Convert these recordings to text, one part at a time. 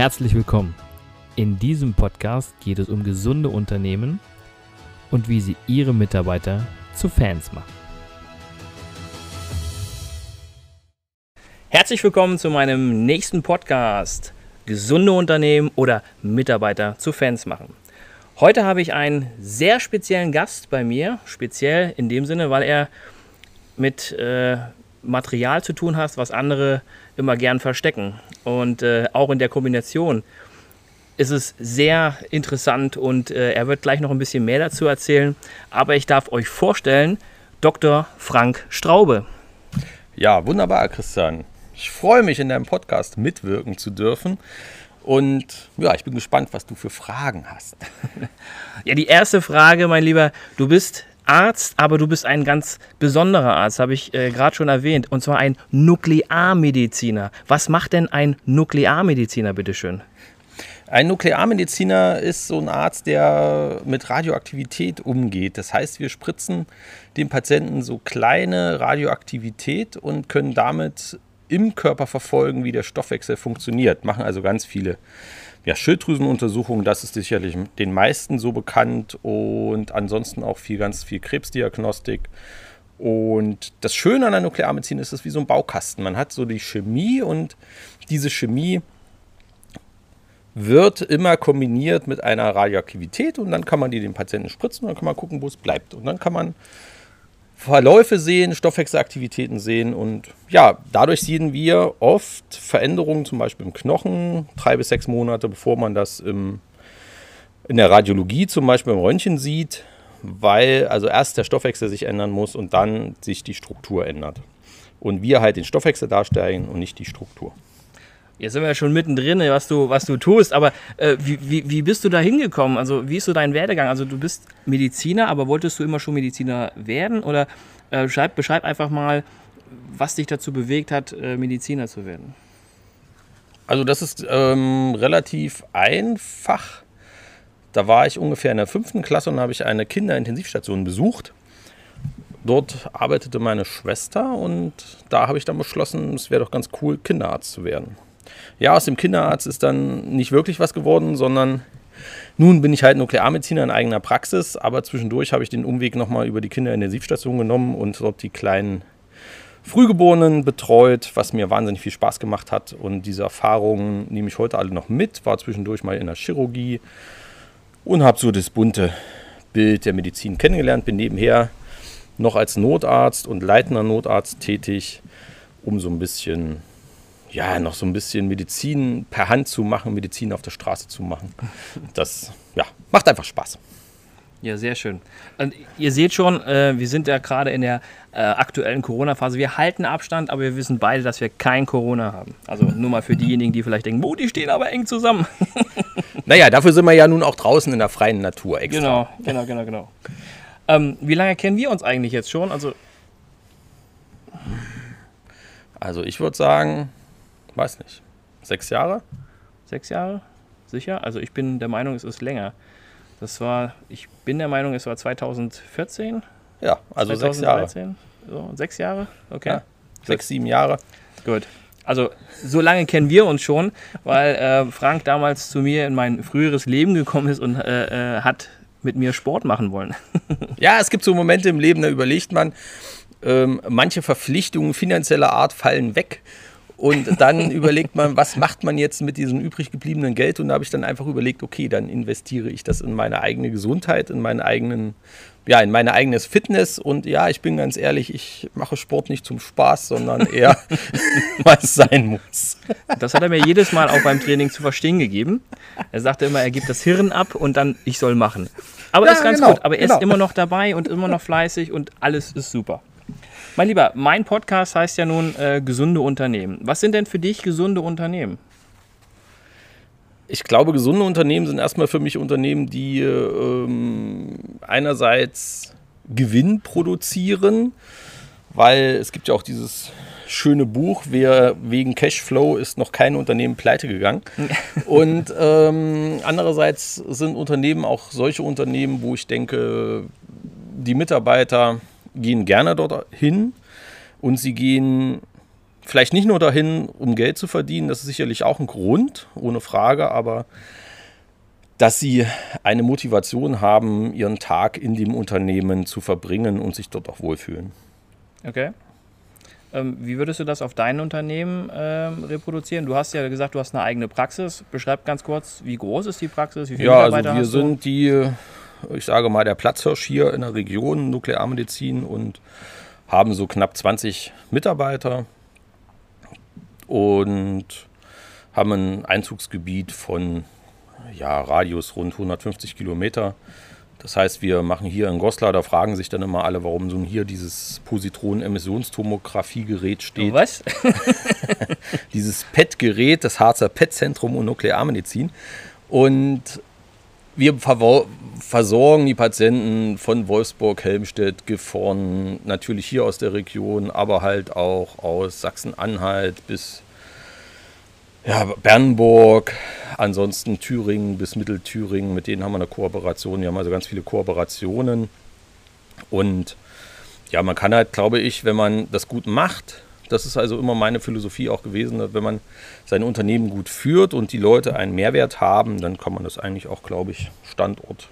Herzlich willkommen. In diesem Podcast geht es um gesunde Unternehmen und wie sie ihre Mitarbeiter zu Fans machen. Herzlich willkommen zu meinem nächsten Podcast. Gesunde Unternehmen oder Mitarbeiter zu Fans machen. Heute habe ich einen sehr speziellen Gast bei mir, speziell in dem Sinne, weil er mit äh, Material zu tun hat, was andere immer gern verstecken. Und äh, auch in der Kombination ist es sehr interessant und äh, er wird gleich noch ein bisschen mehr dazu erzählen. Aber ich darf euch vorstellen, Dr. Frank Straube. Ja, wunderbar, Christian. Ich freue mich, in deinem Podcast mitwirken zu dürfen. Und ja, ich bin gespannt, was du für Fragen hast. ja, die erste Frage, mein Lieber, du bist Arzt, aber du bist ein ganz besonderer Arzt, habe ich äh, gerade schon erwähnt, und zwar ein Nuklearmediziner. Was macht denn ein Nuklearmediziner, bitteschön? Ein Nuklearmediziner ist so ein Arzt, der mit Radioaktivität umgeht. Das heißt, wir spritzen dem Patienten so kleine Radioaktivität und können damit im Körper verfolgen, wie der Stoffwechsel funktioniert. Machen also ganz viele ja, Schilddrüsenuntersuchungen, das ist sicherlich den meisten so bekannt und ansonsten auch viel, ganz viel Krebsdiagnostik. Und das Schöne an der Nuklearmedizin ist, es ist wie so ein Baukasten. Man hat so die Chemie und diese Chemie wird immer kombiniert mit einer Radioaktivität und dann kann man die dem Patienten spritzen und dann kann man gucken, wo es bleibt. Und dann kann man Verläufe sehen, Stoffwechselaktivitäten sehen und ja, dadurch sehen wir oft Veränderungen, zum Beispiel im Knochen, drei bis sechs Monate, bevor man das im, in der Radiologie zum Beispiel im Röntgen sieht, weil also erst der Stoffwechsel sich ändern muss und dann sich die Struktur ändert. Und wir halt den Stoffwechsel darstellen und nicht die Struktur. Jetzt sind wir ja schon mittendrin, was du, was du tust, aber äh, wie, wie, wie bist du da hingekommen? Also, wie ist so dein Werdegang? Also, du bist Mediziner, aber wolltest du immer schon Mediziner werden? Oder äh, beschreib, beschreib einfach mal, was dich dazu bewegt hat, äh, Mediziner zu werden. Also, das ist ähm, relativ einfach. Da war ich ungefähr in der fünften Klasse und habe ich eine Kinderintensivstation besucht. Dort arbeitete meine Schwester und da habe ich dann beschlossen, es wäre doch ganz cool, Kinderarzt zu werden ja, aus dem Kinderarzt ist dann nicht wirklich was geworden, sondern nun bin ich halt Nuklearmediziner in eigener Praxis, aber zwischendurch habe ich den Umweg nochmal über die Kinderintensivstation genommen und dort die kleinen Frühgeborenen betreut, was mir wahnsinnig viel Spaß gemacht hat. Und diese Erfahrungen nehme ich heute alle noch mit. War zwischendurch mal in der Chirurgie und habe so das bunte Bild der Medizin kennengelernt. Bin nebenher noch als Notarzt und leitender Notarzt tätig, um so ein bisschen ja, noch so ein bisschen Medizin per Hand zu machen, Medizin auf der Straße zu machen. Das ja, macht einfach Spaß. Ja, sehr schön. Und ihr seht schon, äh, wir sind ja gerade in der äh, aktuellen Corona-Phase. Wir halten Abstand, aber wir wissen beide, dass wir kein Corona haben. Also nur mal für diejenigen, die vielleicht denken, oh, die stehen aber eng zusammen. naja, dafür sind wir ja nun auch draußen in der freien Natur extra. Genau, genau, genau, genau. Ähm, wie lange kennen wir uns eigentlich jetzt schon? Also, also ich würde sagen, weiß nicht, sechs Jahre? Sechs Jahre? Sicher? Also ich bin der Meinung, es ist länger. Das war, ich bin der Meinung, es war 2014. Ja, also 2013. sechs Jahre. So, sechs Jahre? Okay. Ja, sechs, sieben Jahre. Gut. Also so lange kennen wir uns schon, weil äh, Frank damals zu mir in mein früheres Leben gekommen ist und äh, äh, hat mit mir Sport machen wollen. ja, es gibt so Momente im Leben, da überlegt man, ähm, manche Verpflichtungen finanzieller Art fallen weg und dann überlegt man, was macht man jetzt mit diesem übrig gebliebenen Geld? Und da habe ich dann einfach überlegt, okay, dann investiere ich das in meine eigene Gesundheit, in meinen eigenen, ja, in meine eigenes Fitness. Und ja, ich bin ganz ehrlich, ich mache Sport nicht zum Spaß, sondern eher, weil es sein muss. Das hat er mir jedes Mal auch beim Training zu verstehen gegeben. Er sagte immer, er gibt das Hirn ab und dann ich soll machen. Aber ja, ist ganz genau, gut. Aber er genau. ist immer noch dabei und immer noch fleißig und alles ist super. Mein Lieber, mein Podcast heißt ja nun äh, gesunde Unternehmen. Was sind denn für dich gesunde Unternehmen? Ich glaube, gesunde Unternehmen sind erstmal für mich Unternehmen, die ähm, einerseits Gewinn produzieren, weil es gibt ja auch dieses schöne Buch, wer wegen Cashflow ist noch kein Unternehmen pleite gegangen. Und ähm, andererseits sind Unternehmen auch solche Unternehmen, wo ich denke, die Mitarbeiter gehen gerne dorthin und sie gehen vielleicht nicht nur dahin, um Geld zu verdienen, das ist sicherlich auch ein Grund, ohne Frage, aber dass sie eine Motivation haben, ihren Tag in dem Unternehmen zu verbringen und sich dort auch wohlfühlen. Okay. Ähm, wie würdest du das auf dein Unternehmen ähm, reproduzieren? Du hast ja gesagt, du hast eine eigene Praxis. Beschreib ganz kurz, wie groß ist die Praxis? Wie viele ja, also Mitarbeiter also wir sind die, ich sage mal, der Platzhirsch hier in der Region Nuklearmedizin und haben so knapp 20 Mitarbeiter und haben ein Einzugsgebiet von ja, Radius rund 150 Kilometer. Das heißt, wir machen hier in Goslar, da fragen sich dann immer alle, warum so hier dieses Positronen-Emissionstomographie-Gerät steht. Was? dieses PET-Gerät, das Harzer PET-Zentrum und Nuklearmedizin. Und wir versorgen die Patienten von Wolfsburg, Helmstedt, Gifhorn, natürlich hier aus der Region, aber halt auch aus Sachsen-Anhalt bis ja, Bernburg, ansonsten Thüringen bis Mittelthüringen, mit denen haben wir eine Kooperation. Wir haben also ganz viele Kooperationen. Und ja, man kann halt, glaube ich, wenn man das gut macht, das ist also immer meine Philosophie auch gewesen, wenn man sein Unternehmen gut führt und die Leute einen Mehrwert haben, dann kann man das eigentlich auch, glaube ich, Standort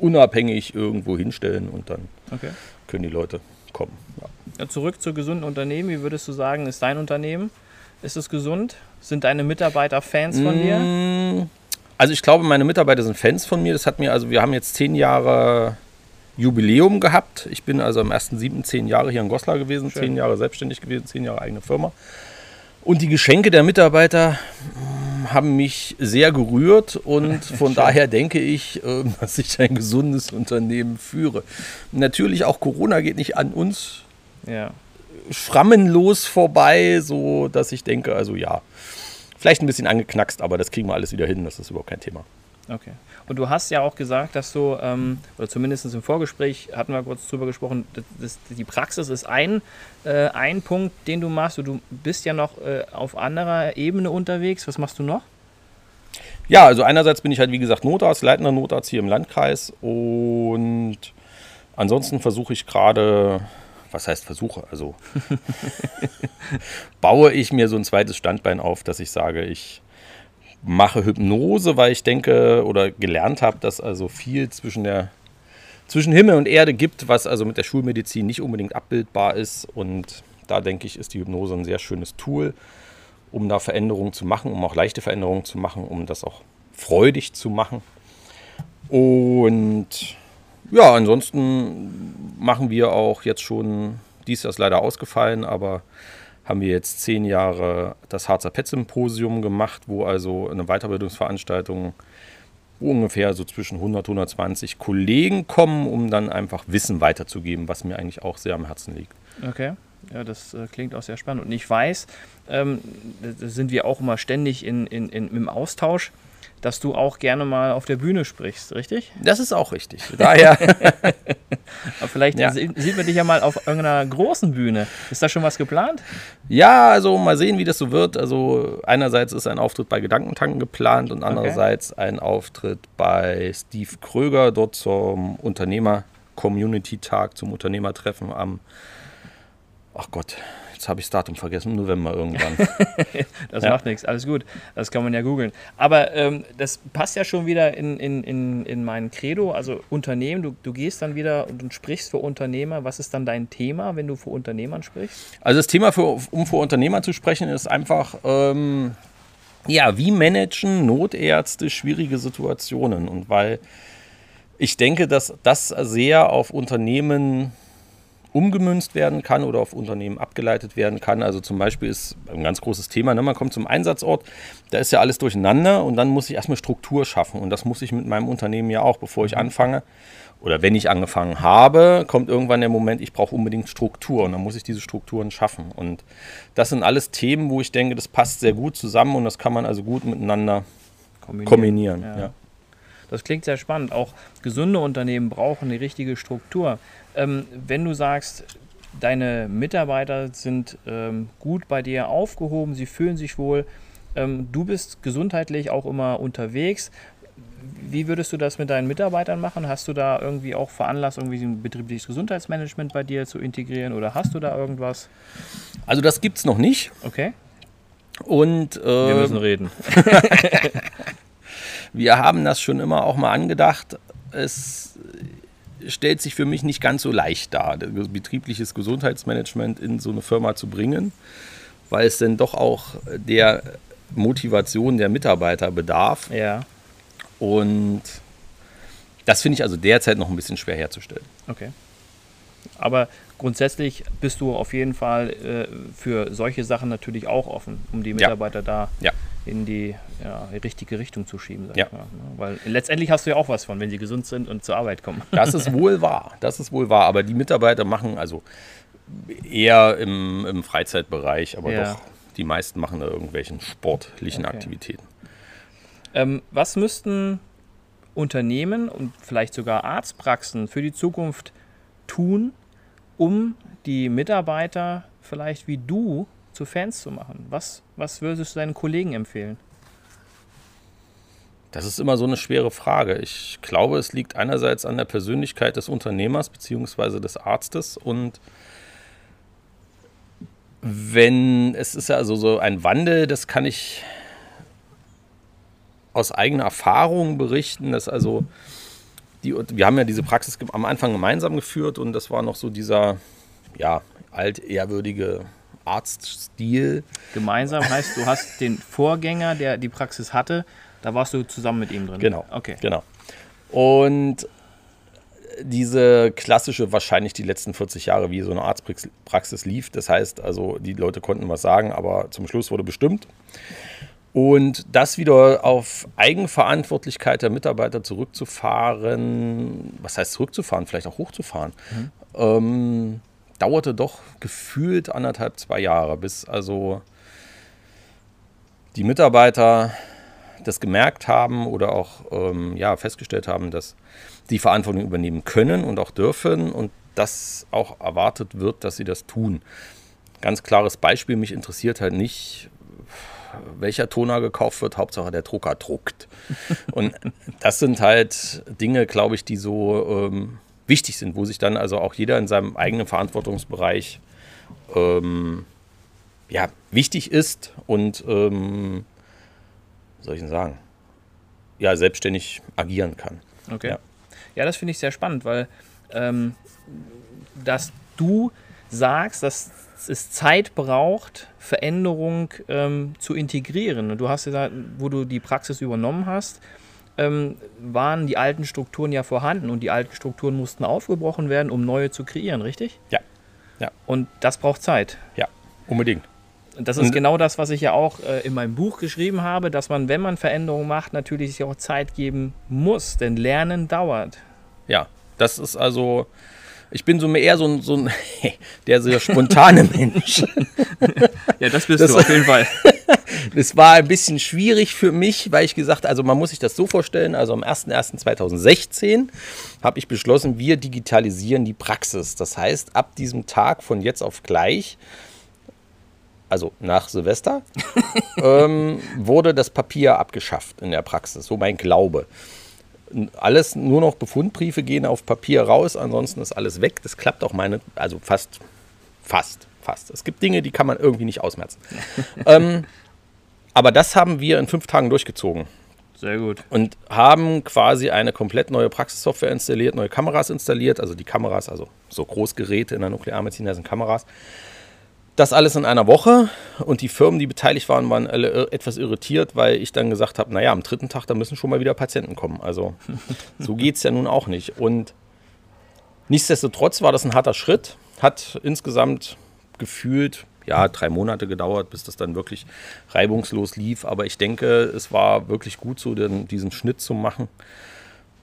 unabhängig irgendwo hinstellen und dann okay. können die Leute kommen. Ja. Ja, zurück zu gesunden Unternehmen. Wie würdest du sagen, ist dein Unternehmen? Ist es gesund? Sind deine Mitarbeiter Fans von dir? Mm, also ich glaube, meine Mitarbeiter sind Fans von mir. Das hat mir, also wir haben jetzt zehn Jahre Jubiläum gehabt. Ich bin also am 1.7. zehn Jahre hier in Goslar gewesen, Schön. zehn Jahre selbstständig gewesen, zehn Jahre eigene Firma. Und die Geschenke der Mitarbeiter haben mich sehr gerührt und von daher denke ich, ähm, dass ich ein gesundes Unternehmen führe. Natürlich auch Corona geht nicht an uns ja. schrammenlos vorbei, so dass ich denke, also ja, vielleicht ein bisschen angeknackst, aber das kriegen wir alles wieder hin, das ist überhaupt kein Thema. Okay. Und du hast ja auch gesagt, dass du, ähm, oder zumindest im Vorgespräch hatten wir kurz drüber gesprochen, das, die Praxis ist ein, äh, ein Punkt, den du machst. Du bist ja noch äh, auf anderer Ebene unterwegs. Was machst du noch? Ja, also einerseits bin ich halt, wie gesagt, Notarzt, leitender Notarzt hier im Landkreis. Und ansonsten versuche ich gerade, was heißt versuche? Also baue ich mir so ein zweites Standbein auf, dass ich sage, ich mache Hypnose, weil ich denke oder gelernt habe, dass also viel zwischen der zwischen Himmel und Erde gibt, was also mit der Schulmedizin nicht unbedingt abbildbar ist. Und da denke ich, ist die Hypnose ein sehr schönes Tool, um da Veränderungen zu machen, um auch leichte Veränderungen zu machen, um das auch freudig zu machen. Und ja, ansonsten machen wir auch jetzt schon, dies ist leider ausgefallen, aber haben wir jetzt zehn Jahre das Harzer Pet Symposium gemacht, wo also eine Weiterbildungsveranstaltung, wo ungefähr so zwischen 100 und 120 Kollegen kommen, um dann einfach Wissen weiterzugeben, was mir eigentlich auch sehr am Herzen liegt. Okay. Ja, das äh, klingt auch sehr spannend. Und ich weiß, ähm, sind wir auch immer ständig in, in, in, im Austausch dass du auch gerne mal auf der Bühne sprichst, richtig? Das ist auch richtig. Daher. Aber vielleicht ja. sieht man dich ja mal auf irgendeiner großen Bühne. Ist da schon was geplant? Ja, also mal sehen, wie das so wird. Also einerseits ist ein Auftritt bei Gedankentanken geplant und andererseits okay. ein Auftritt bei Steve Kröger dort zum Unternehmer-Community-Tag, zum Unternehmertreffen am, ach Gott, Jetzt habe ich das Datum vergessen, November irgendwann. das ja. macht nichts, alles gut. Das kann man ja googeln. Aber ähm, das passt ja schon wieder in, in, in, in mein Credo, also Unternehmen. Du, du gehst dann wieder und, sprichst für Unternehmer. Was ist dann dein Thema, wenn du für Unternehmern sprichst? Also das Thema, für, um für Unternehmer zu sprechen, ist einfach... Ähm, ja, wie managen Notärzte schwierige Situationen? Und weil ich denke, dass das sehr auf Unternehmen umgemünzt werden kann oder auf Unternehmen abgeleitet werden kann. Also zum Beispiel ist ein ganz großes Thema, ne? man kommt zum Einsatzort, da ist ja alles durcheinander und dann muss ich erstmal Struktur schaffen. Und das muss ich mit meinem Unternehmen ja auch, bevor ich mhm. anfange. Oder wenn ich angefangen habe, kommt irgendwann der Moment, ich brauche unbedingt Struktur und dann muss ich diese Strukturen schaffen. Und das sind alles Themen, wo ich denke, das passt sehr gut zusammen und das kann man also gut miteinander kombinieren. kombinieren ja. Ja. Das klingt sehr spannend. Auch gesunde Unternehmen brauchen eine richtige Struktur. Ähm, wenn du sagst, deine Mitarbeiter sind ähm, gut bei dir aufgehoben, sie fühlen sich wohl, ähm, du bist gesundheitlich auch immer unterwegs. wie würdest du das mit deinen Mitarbeitern machen? Hast du da irgendwie auch veranlasst, irgendwie ein betriebliches Gesundheitsmanagement bei dir zu integrieren oder hast du da irgendwas? Also das gibt es noch nicht. Okay. Und äh, Wir müssen reden. wir haben das schon immer auch mal angedacht. Es stellt sich für mich nicht ganz so leicht dar, das betriebliches Gesundheitsmanagement in so eine Firma zu bringen, weil es dann doch auch der Motivation der Mitarbeiter bedarf. Ja, Und das finde ich also derzeit noch ein bisschen schwer herzustellen. okay. Aber grundsätzlich bist du auf jeden Fall äh, für solche Sachen natürlich auch offen, um die Mitarbeiter da Ja. In die ja, richtige Richtung zu schieben. Sag Ja. ich mal, ne? Weil letztendlich hast du ja auch was von, wenn sie gesund sind und zur Arbeit kommen. Das ist wohl wahr. Das ist wohl wahr. Aber die Mitarbeiter machen also eher im, im Freizeitbereich, aber Ja. doch die meisten machen da irgendwelchen sportlichen Okay. Aktivitäten. Ähm, was müssten Unternehmen und vielleicht sogar Arztpraxen für die Zukunft tun, um die Mitarbeiter vielleicht wie du zu Fans zu machen? Was, was würdest du deinen Kollegen empfehlen? Das ist immer so eine schwere Frage. Ich glaube, es liegt einerseits an der Persönlichkeit des Unternehmers bzw. des Arztes und wenn es ist ja also so ein Wandel, das kann ich aus eigener Erfahrung berichten, dass also die, wir haben ja diese Praxis am Anfang gemeinsam geführt und das war noch so dieser ja altehrwürdige Arztstil. Gemeinsam heißt, du hast den Vorgänger, der die Praxis hatte, da warst du zusammen mit ihm drin. Genau. Okay. Genau. Und diese klassische, wahrscheinlich die letzten 40 Jahre, wie so eine Arztpraxis lief. Das heißt, also die Leute konnten was sagen, aber zum Schluss wurde bestimmt. Und das wieder auf Eigenverantwortlichkeit der Mitarbeiter zurückzufahren, was heißt zurückzufahren, vielleicht auch hochzufahren, ähm, dauerte doch gefühlt anderthalb, zwei Jahre, bis also die Mitarbeiter das gemerkt haben oder auch ähm, ja, festgestellt haben, dass die Verantwortung übernehmen können und auch dürfen und dass auch erwartet wird, dass sie das tun. Ganz klares Beispiel, mich interessiert halt nicht, welcher Toner gekauft wird, Hauptsache der Drucker druckt. Und das sind halt Dinge, glaube ich, die so ähm, wichtig sind, wo sich dann also auch jeder in seinem eigenen Verantwortungsbereich ähm, ja, wichtig ist und ähm, wie soll ich denn sagen, ja, selbstständig agieren kann. Okay. Ja. Ja, das finde ich sehr spannend, weil ähm, dass du sagst, dass es Zeit braucht, Veränderung ähm, zu integrieren. Und du hast gesagt, wo du die Praxis übernommen hast, ähm, waren die alten Strukturen ja vorhanden und die alten Strukturen mussten aufgebrochen werden, um neue zu kreieren, richtig? Ja. Ja. Und das braucht Zeit. Ja, unbedingt. Und das ist Und- genau das, was ich ja auch äh, in meinem Buch geschrieben habe, dass man, wenn man Veränderungen macht, natürlich sich auch Zeit geben muss, denn Lernen dauert. Ja, das ist also, ich bin so mehr eher so ein, so ein der sehr spontane Mensch. Ja, das bist Das- du auf jeden Fall. Es war ein bisschen schwierig für mich, weil ich gesagt, also man muss sich das so vorstellen, also am 01.01.2016 habe ich beschlossen, wir digitalisieren die Praxis. Das heißt, ab diesem Tag von jetzt auf gleich, also nach Silvester, ähm, wurde das Papier abgeschafft in der Praxis, so mein Glaube. Alles nur noch Befundbriefe gehen auf Papier raus, ansonsten ist alles weg. Das klappt auch meine, also fast, fast, fast. Es gibt Dinge, die kann man irgendwie nicht ausmerzen. ähm, aber das haben wir in fünf Tagen durchgezogen Sehr gut. und haben quasi eine komplett neue Praxissoftware installiert, neue Kameras installiert, also die Kameras, also so Großgeräte in der Nuklearmedizin, da sind Kameras. Das alles in einer Woche und die Firmen, die beteiligt waren, waren alle etwas irritiert, weil ich dann gesagt habe, naja, am dritten Tag, da müssen schon mal wieder Patienten kommen. Also so geht es ja nun auch nicht. Und nichtsdestotrotz war das ein harter Schritt, hat insgesamt gefühlt ja, drei Monate gedauert, bis das dann wirklich reibungslos lief. Aber ich denke, es war wirklich gut, so den, diesen Schnitt zu machen.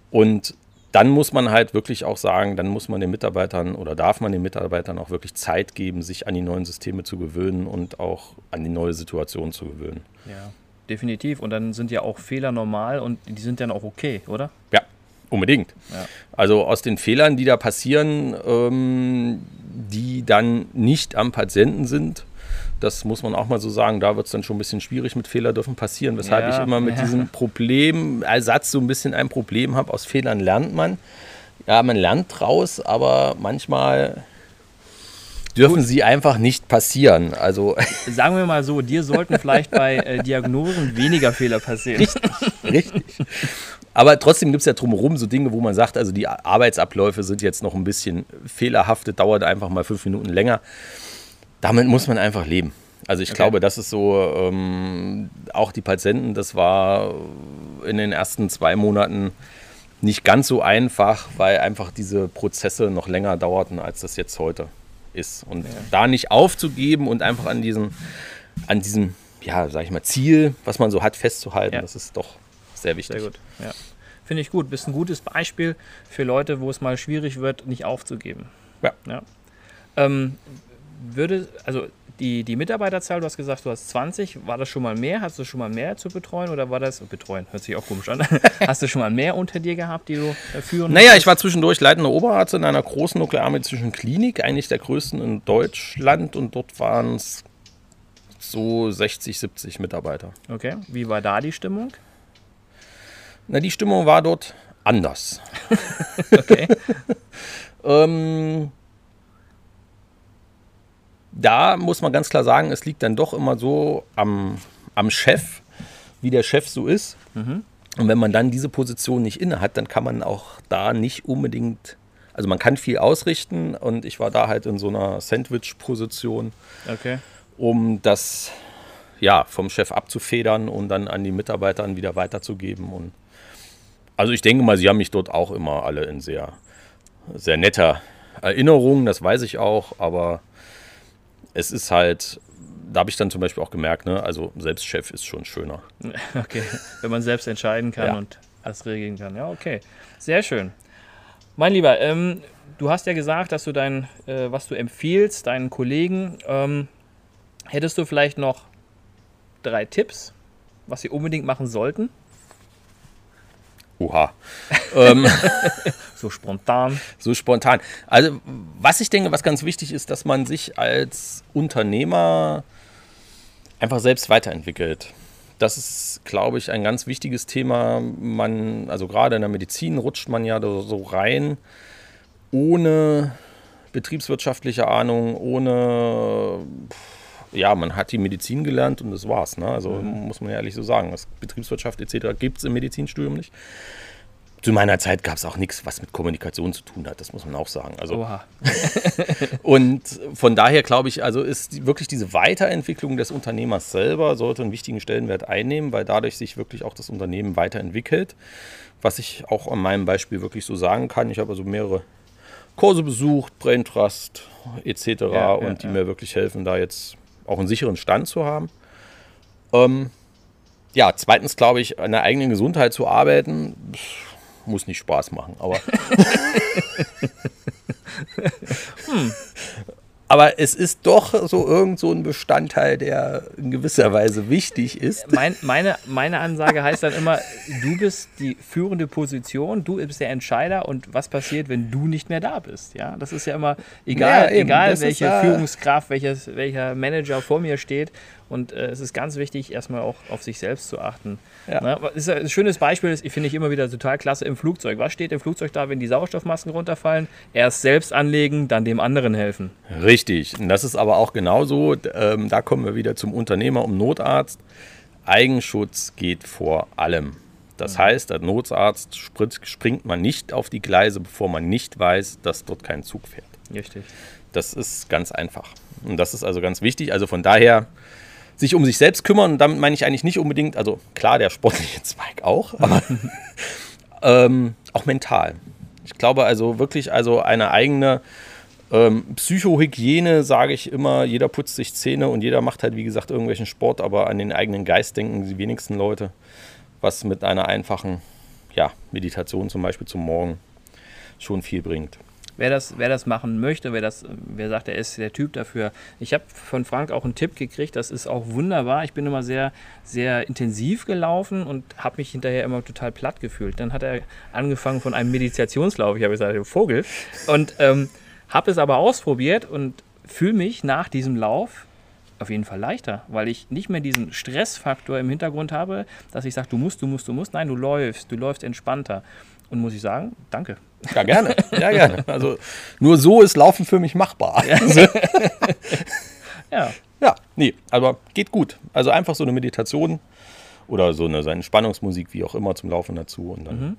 Und dann muss man halt wirklich auch sagen, dann muss man den Mitarbeitern oder darf man den Mitarbeitern auch wirklich Zeit geben, sich an die neuen Systeme zu gewöhnen und auch an die neue Situation zu gewöhnen. Ja, definitiv. Und dann sind ja auch Fehler normal und die sind dann auch okay, oder? Ja, unbedingt. Ja. Also aus den Fehlern, die da passieren, ähm, die dann nicht am Patienten sind. Das muss man auch mal so sagen. Da wird es dann schon ein bisschen schwierig mit Fehler dürfen passieren, weshalb Ja, ich immer mit ja. diesem Problemersatz so ein bisschen ein Problem habe. Aus Fehlern lernt man. Ja, man lernt draus, aber manchmal dürfen sie einfach nicht passieren. Also Sagen wir mal so, dir sollten vielleicht bei äh, Diagnosen weniger Fehler passieren. Richtig. Aber trotzdem gibt es ja drumherum so Dinge, wo man sagt, also die Arbeitsabläufe sind jetzt noch ein bisschen fehlerhaftet, dauert einfach mal fünf Minuten länger. Damit muss man einfach leben. Also ich Okay. glaube, das ist so, ähm, auch die Patienten, das war in den ersten zwei Monaten nicht ganz so einfach, weil einfach diese Prozesse noch länger dauerten, als das jetzt heute ist. Und da nicht aufzugeben und einfach an diesem, an diesem, ja, sag ich mal, Ziel, was man so hat, festzuhalten, Ja. das ist doch sehr wichtig. Sehr gut. Ja. Finde ich gut. Bist ein gutes Beispiel für Leute, wo es mal schwierig wird, nicht aufzugeben. Ja. ja. Ähm, würde, also die, die Mitarbeiterzahl, du hast gesagt, du hast 20. War das schon mal mehr? Hast du schon mal mehr zu betreuen oder war das, betreuen, hört sich auch komisch an. hast du schon mal mehr unter dir gehabt, die du äh, führen Naja, musstest? ich war zwischendurch leitender Oberarzt in einer großen nuklearmedizinischen Klinik, eigentlich der größten in Deutschland und dort waren es so 60, 70 Mitarbeiter. Okay. Wie war da die Stimmung? Na, die Stimmung war dort anders. Okay. Ähm, da muss man ganz klar sagen, es liegt dann doch immer so am, am Chef, wie der Chef so ist. Und wenn man dann diese Position nicht inne hat, dann kann man auch da nicht unbedingt, also man kann viel ausrichten und ich war da halt in so einer Sandwich-Position, Okay. um das ja vom Chef abzufedern und dann an die Mitarbeiter wieder weiterzugeben. Und also ich denke mal, sie haben mich dort auch immer alle in sehr, sehr netter Erinnerung, das weiß ich auch, aber es ist halt, da habe ich dann zum Beispiel auch gemerkt, ne, also selbst Chef ist schon schöner. Okay, wenn man selbst entscheiden kann Ja. und alles regeln kann. Ja, okay. Sehr schön. Mein Lieber, ähm, du hast ja gesagt, dass du dein, äh, was du empfiehlst, deinen Kollegen, ähm, hättest du vielleicht noch drei Tipps, was sie unbedingt machen sollten? Oha. ähm, So spontan. so spontan. Also, was ich denke, was ganz wichtig ist, dass man sich als Unternehmer einfach selbst weiterentwickelt. Das ist, glaube ich, ein ganz wichtiges Thema. Man, also gerade in der Medizin rutscht man ja so rein, ohne betriebswirtschaftliche Ahnung, ohne, ja, man hat die Medizin gelernt und das war's. Ne? Also muss man ja ehrlich so sagen. Das Betriebswirtschaft etc. gibt es im Medizinstudium nicht. Zu meiner Zeit gab es auch nichts, was mit Kommunikation zu tun hat, das muss man auch sagen. Also, Oha. und von daher glaube ich, also ist wirklich diese Weiterentwicklung des Unternehmers selber sollte einen wichtigen Stellenwert einnehmen, weil dadurch sich wirklich auch das Unternehmen weiterentwickelt. Was ich auch an meinem Beispiel wirklich so sagen kann. Ich habe also mehrere Kurse besucht, Brain Trust etc. Ja, ja, und die ja. mir wirklich helfen, da jetzt auch einen sicheren Stand zu haben. Ähm, ja, zweitens glaube ich, an der eigenen Gesundheit zu arbeiten, pff, muss nicht Spaß machen, aber. Aber es ist doch so irgend so ein Bestandteil, der in gewisser Weise wichtig ist. Mein, meine, meine Ansage heißt dann immer, du bist die führende Position, du bist der Entscheider und was passiert, wenn du nicht mehr da bist. Ja, das ist ja immer egal, Ja, eben, egal welche Führungskraft, welches, welcher Manager vor mir steht. Und äh, es ist ganz wichtig, erstmal auch auf sich selbst zu achten. Ja. Ne? Das ist ein schönes Beispiel, das finde ich immer wieder total klasse im Flugzeug. Was steht im Flugzeug da, wenn die Sauerstoffmasken runterfallen? Erst selbst anlegen, dann dem anderen helfen. Richtig. Und das ist aber auch genauso. Ähm, da kommen wir wieder zum Unternehmer, um Notarzt. Eigenschutz geht vor allem. Das heißt, als Notarzt springt man nicht auf die Gleise, bevor man nicht weiß, dass dort kein Zug fährt. Richtig. Das ist ganz einfach. Und das ist also ganz wichtig. Also von daher sich um sich selbst kümmern. Und damit meine ich eigentlich nicht unbedingt, also klar, der sportliche Zweig auch, aber ähm, auch mental. Ich glaube also wirklich, also eine eigene ähm, Psychohygiene, sage ich immer, jeder putzt sich Zähne und jeder macht halt, wie gesagt, irgendwelchen Sport, aber an den eigenen Geist denken die wenigsten Leute, was mit einer einfachen ja, Meditation zum Beispiel zum Morgen schon viel bringt. Wer das, wer das machen möchte, wer, das, wer sagt, er ist der Typ dafür. Ich habe von Frank auch einen Tipp gekriegt, das ist auch wunderbar. Ich bin immer sehr, sehr intensiv gelaufen und habe mich hinterher immer total platt gefühlt. Dann hat er angefangen von einem Meditationslauf. Ich habe gesagt, Vogel. Und ähm, Habe es aber ausprobiert und fühle mich nach diesem Lauf auf jeden Fall leichter, weil ich nicht mehr diesen Stressfaktor im Hintergrund habe, dass ich sage, du musst, du musst, du musst. Nein, du läufst, du läufst entspannter. Und muss ich sagen, danke. Ja, gerne. Ja, gerne. Also nur so ist Laufen für mich machbar. Ja. Ja, nee, aber geht gut. Also einfach so eine Meditation oder so eine, so eine Entspannungsmusik, wie auch immer, zum Laufen dazu und dann Mhm.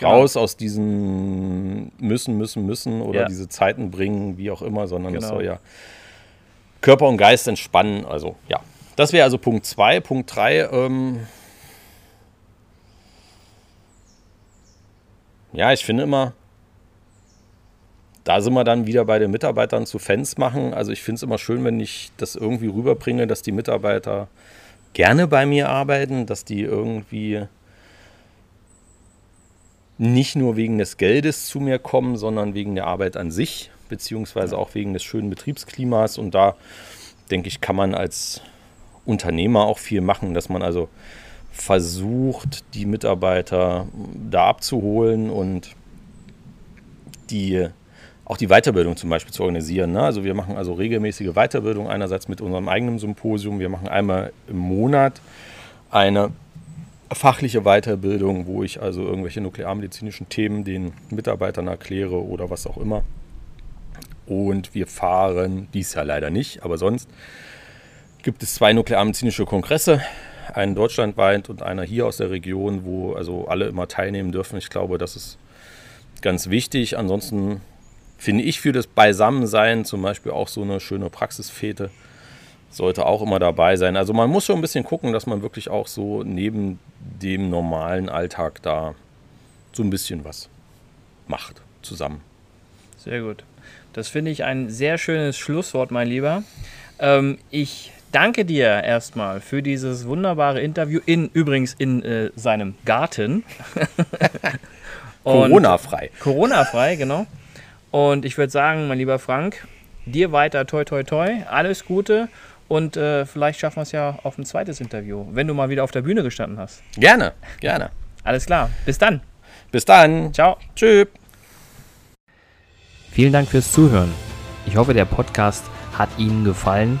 raus aus diesen müssen, müssen, müssen oder Ja. diese Zeiten bringen, wie auch immer, sondern Genau. soll ja Körper und Geist entspannen. Also ja, das wäre also Punkt 2. Punkt 3, ähm, ja, ich finde immer, da sind wir dann wieder bei den Mitarbeitern zu Fans machen. Also ich finde es immer schön, wenn ich das irgendwie rüberbringe, dass die Mitarbeiter gerne bei mir arbeiten, dass die irgendwie nicht nur wegen des Geldes zu mir kommen, sondern wegen der Arbeit an sich, beziehungsweise auch wegen des schönen Betriebsklimas. Und da denke ich, kann man als Unternehmer auch viel machen, dass man also versucht, die Mitarbeiter da abzuholen und die auch die Weiterbildung zum Beispiel zu organisieren. Ne? Also wir machen also regelmäßige Weiterbildung einerseits mit unserem eigenen Symposium. Wir machen einmal im Monat eine fachliche Weiterbildung, wo ich also irgendwelche nuklearmedizinischen Themen den Mitarbeitern erkläre oder was auch immer. Und wir fahren, dies Jahr leider nicht, aber sonst gibt es zwei nuklearmedizinische Kongresse, einen deutschlandweit und einer hier aus der Region, wo also alle immer teilnehmen dürfen. Ich glaube, das ist ganz wichtig. Ansonsten finde ich für das Beisammensein zum Beispiel auch so eine schöne Praxisfete sollte auch immer dabei sein. Also man muss schon ein bisschen gucken, dass man wirklich auch so neben dem normalen Alltag da so ein bisschen was macht zusammen. Sehr gut. Das finde ich ein sehr schönes Schlusswort, mein Lieber. Ähm, ich danke dir erstmal für dieses wunderbare Interview, in, übrigens in äh, seinem Garten. Corona-frei. Corona-frei, genau. Und ich würde sagen, mein lieber Frank, dir weiter toi toi toi, alles Gute und äh, vielleicht schaffen wir es ja auf ein zweites Interview, wenn du mal wieder auf der Bühne gestanden hast. Gerne, gerne. Alles klar, bis dann. Bis dann. Ciao. Tschüss. Vielen Dank fürs Zuhören. Ich hoffe, der Podcast hat Ihnen gefallen